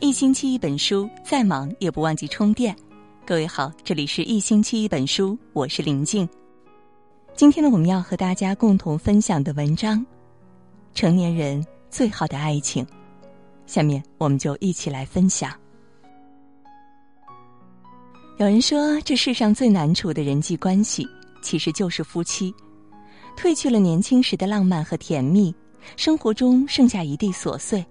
一星期一本书，再忙也不忘记充电。各位好，这里是一星期一本书，我是林静。今天呢，我们要和大家共同分享的文章《成年人最好的爱情》，下面我们就一起来分享。有人说，这世上最难处的人际关系，其实就是夫妻。褪去了年轻时的浪漫和甜蜜，生活中剩下一地琐碎。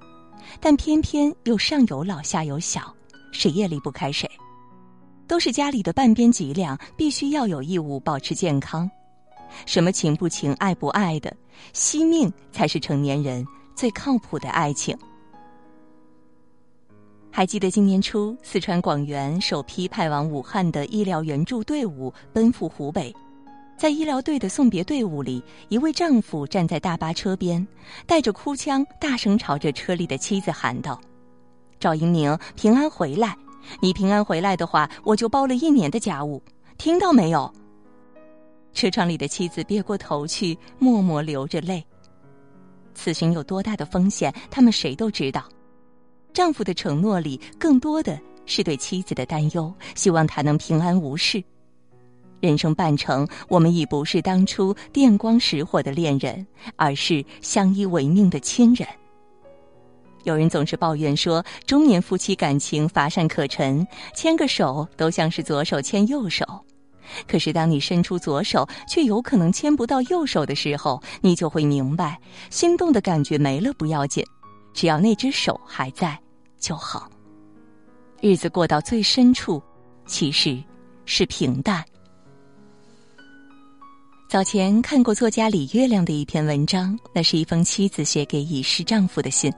但偏偏又上有老下有小，谁也离不开谁，都是家里的半边脊梁，必须要有义务保持健康。什么情不情、爱不爱的，惜命才是成年人最靠谱的爱情。还记得今年初，四川广元首批派往武汉的医疗援助队伍奔赴湖北。在医疗队的送别队伍里，一位丈夫站在大巴车边，带着哭腔，大声朝着车里的妻子喊道：“赵英明，平安回来！你平安回来的话，我就包了一年的家务，听到没有？”车窗里的妻子别过头去，默默流着泪。此行有多大的风险，他们谁都知道。丈夫的承诺里，更多的是对妻子的担忧，希望她能平安无事。人生半程，我们已不是当初电光石火的恋人，而是相依为命的亲人。有人总是抱怨说，中年夫妻感情乏善可陈，牵个手都像是左手牵右手。可是，当你伸出左手，却有可能牵不到右手的时候，你就会明白，心动的感觉没了不要紧，只要那只手还在就好。日子过到最深处，其实是平淡。早前看过作家李月亮的一篇文章，那是一封妻子写给已逝丈夫的信。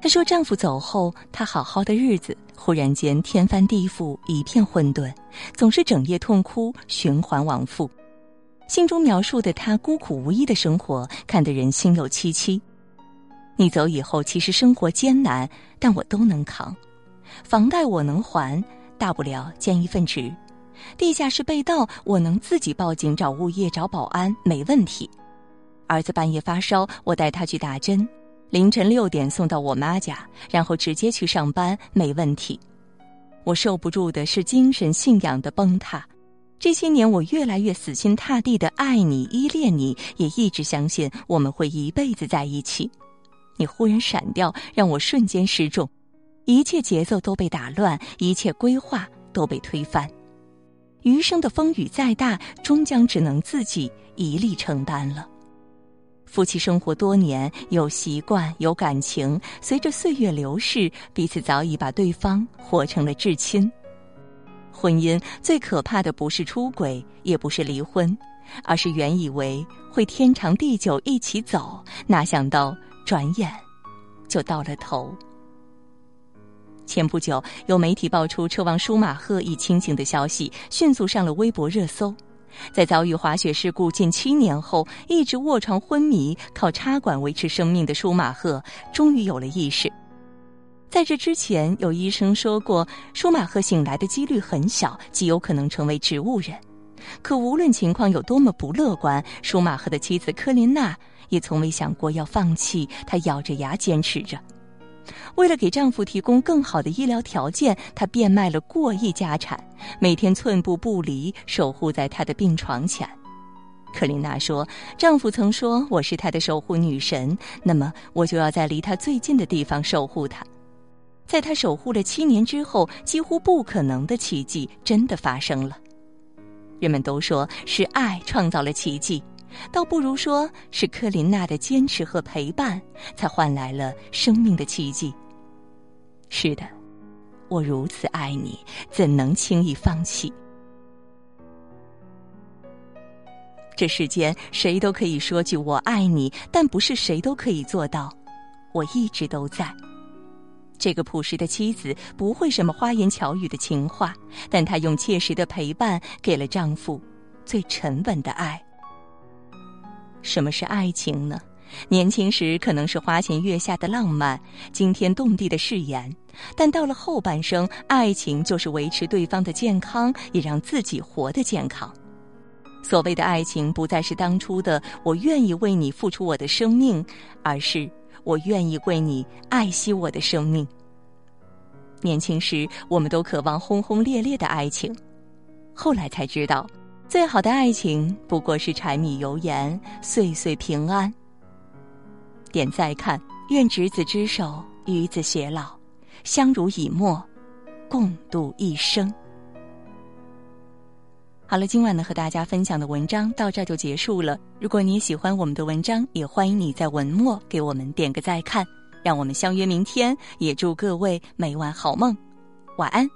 她说，丈夫走后，她好好的日子忽然间天翻地覆，一片混沌，总是整夜痛哭，循环往复。信中描述的她孤苦无依的生活，看得人心有戚戚。你走以后，其实生活艰难，但我都能扛。房贷我能还，大不了兼一份职。地下室被盗，我能自己报警找物业找保安，没问题。儿子半夜发烧，我带他去打针，凌晨六点送到我妈家，然后直接去上班，没问题。我受不住的是精神信仰的崩塌。这些年，我越来越死心塌地的爱你、依恋你，也一直相信我们会一辈子在一起。你忽然闪掉，让我瞬间失重，一切节奏都被打乱，一切规划都被推翻。余生的风雨再大，终将只能自己一力承担了。夫妻生活多年，有习惯，有感情，随着岁月流逝，彼此早已把对方活成了至亲。婚姻最可怕的不是出轨，也不是离婚，而是原以为会天长地久一起走，哪想到转眼就到了头。前不久，有媒体爆出车王舒马赫已清醒的消息，迅速上了微博热搜。在遭遇滑雪事故近七年后，一直卧床昏迷、靠插管维持生命的舒马赫，终于有了意识。在这之前，有医生说过，舒马赫醒来的几率很小，极有可能成为植物人。可无论情况有多么不乐观，舒马赫的妻子科琳娜也从未想过要放弃，她咬着牙坚持着。为了给丈夫提供更好的医疗条件，她变卖了过亿家产，每天寸步不离，守护在他的病床前。克琳娜说：“丈夫曾说我是他的守护女神，那么我就要在离他最近的地方守护他。”在他守护了七年之后，几乎不可能的奇迹真的发生了。人们都说是爱创造了奇迹。倒不如说是科琳娜的坚持和陪伴，才换来了生命的奇迹。是的，我如此爱你，怎能轻易放弃？这世间谁都可以说句“我爱你”，但不是谁都可以做到“我一直都在”。这个朴实的妻子不会什么花言巧语的情话，但她用切实的陪伴，给了丈夫最沉稳的爱。什么是爱情呢？年轻时可能是花前月下的浪漫、惊天动地的誓言，但到了后半生，爱情就是维持对方的健康，也让自己活得健康。所谓的爱情，不再是当初的“我愿意为你付出我的生命”，而是“我愿意为你爱惜我的生命”。年轻时我们都渴望轰轰烈烈的爱情，后来才知道，最好的爱情不过是柴米油盐，岁岁平安。点再看，愿执子之手，与子偕老，相濡以沫，共度一生。好了，今晚呢和大家分享的文章到这就结束了。如果你喜欢我们的文章，也欢迎你在文末给我们点个再看。让我们相约明天，也祝各位每晚好梦，晚安。